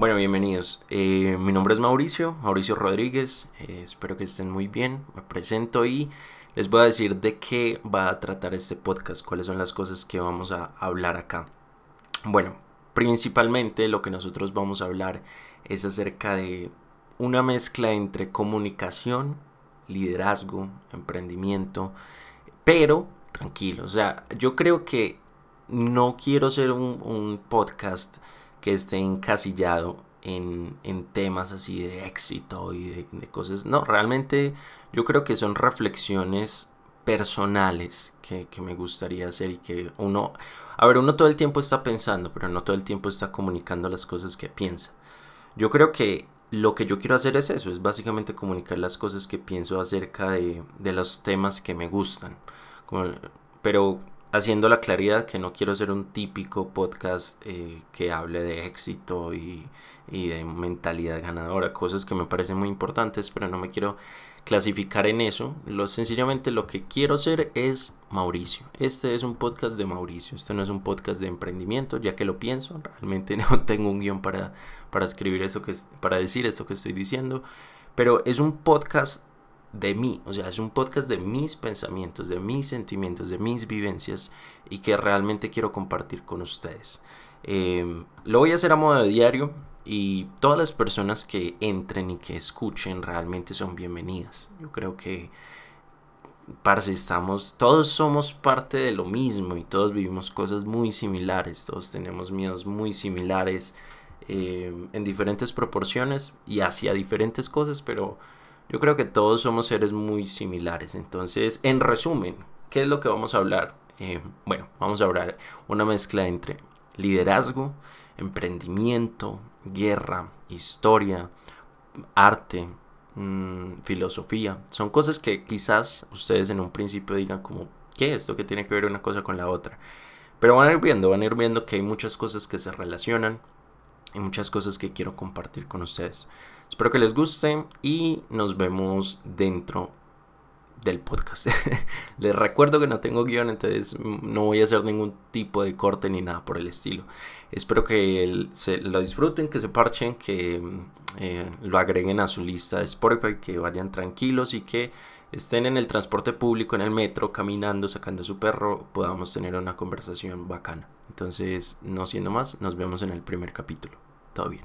Bueno, bienvenidos. Eh, mi nombre es Mauricio, Mauricio Rodríguez. Eh, espero que estén muy bien. Me presento y les voy a decir de qué va a tratar este podcast, cuáles son las cosas que vamos a hablar acá. Bueno, principalmente lo que nosotros vamos a hablar es acerca de una mezcla entre comunicación, liderazgo, emprendimiento, pero tranquilo, o sea, yo creo que no quiero ser un, podcast que esté encasillado en, temas así de éxito y de, cosas. No, realmente yo creo que son reflexiones personales que, que, me gustaría hacer y que uno, a ver, uno todo el tiempo está pensando, pero no todo el tiempo está comunicando las cosas que piensa. Yo creo que lo que yo quiero hacer es eso, es básicamente comunicar las cosas que pienso acerca de, de los temas que me gustan. pero haciendo la claridad que no quiero ser un típico podcast eh, que hable de éxito y, y, de mentalidad ganadora, cosas que me parecen muy importantes, pero no me quiero clasificar en eso. Lo, sencillamente lo que quiero ser es Mauricio. Este es un podcast de Mauricio, este no es un podcast de emprendimiento, ya que lo pienso, realmente no tengo un guion para, para escribir eso que para decir esto que estoy diciendo, pero es un podcast de mí, o sea, es un podcast de mis pensamientos, de mis sentimientos, de mis vivencias y que realmente quiero compartir con ustedes. Em, lo voy a hacer a modo de diario y todas las personas que entren y que escuchen realmente son bienvenidas. Yo creo que, parce, estamos, todos somos parte de lo mismo y todos vivimos cosas muy similares, todos tenemos miedos muy similares em, en diferentes proporciones y hacia diferentes cosas, pero yo creo que todos somos seres muy similares. Entonces, en resumen, ¿qué es lo que vamos a hablar? Eh, bueno, vamos a hablar una mezcla entre liderazgo, emprendimiento, guerra, historia, arte, mm, filosofía. Son cosas que quizás ustedes en un principio digan como, ¿qué es esto que tiene que ver una cosa con la otra? Pero van a ir viendo, van a ir viendo que hay muchas cosas que se relacionan y muchas cosas que quiero compartir con ustedes. Espero que les guste y nos vemos dentro del podcast. les recuerdo que no tengo guion, entonces no voy a hacer ningún tipo de corte ni nada por el estilo. Espero que se, lo disfruten, que se parchen, que eh, lo agreguen a su lista de Spotify, que vayan tranquilos y que estén en el transporte público, en el metro, caminando, sacando su perro, podamos tener una conversación bacana. Entonces, no siendo más, nos vemos en el primer capítulo. Todo bien.